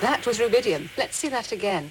That was rubidium. Let's see that again.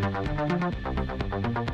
なるほど。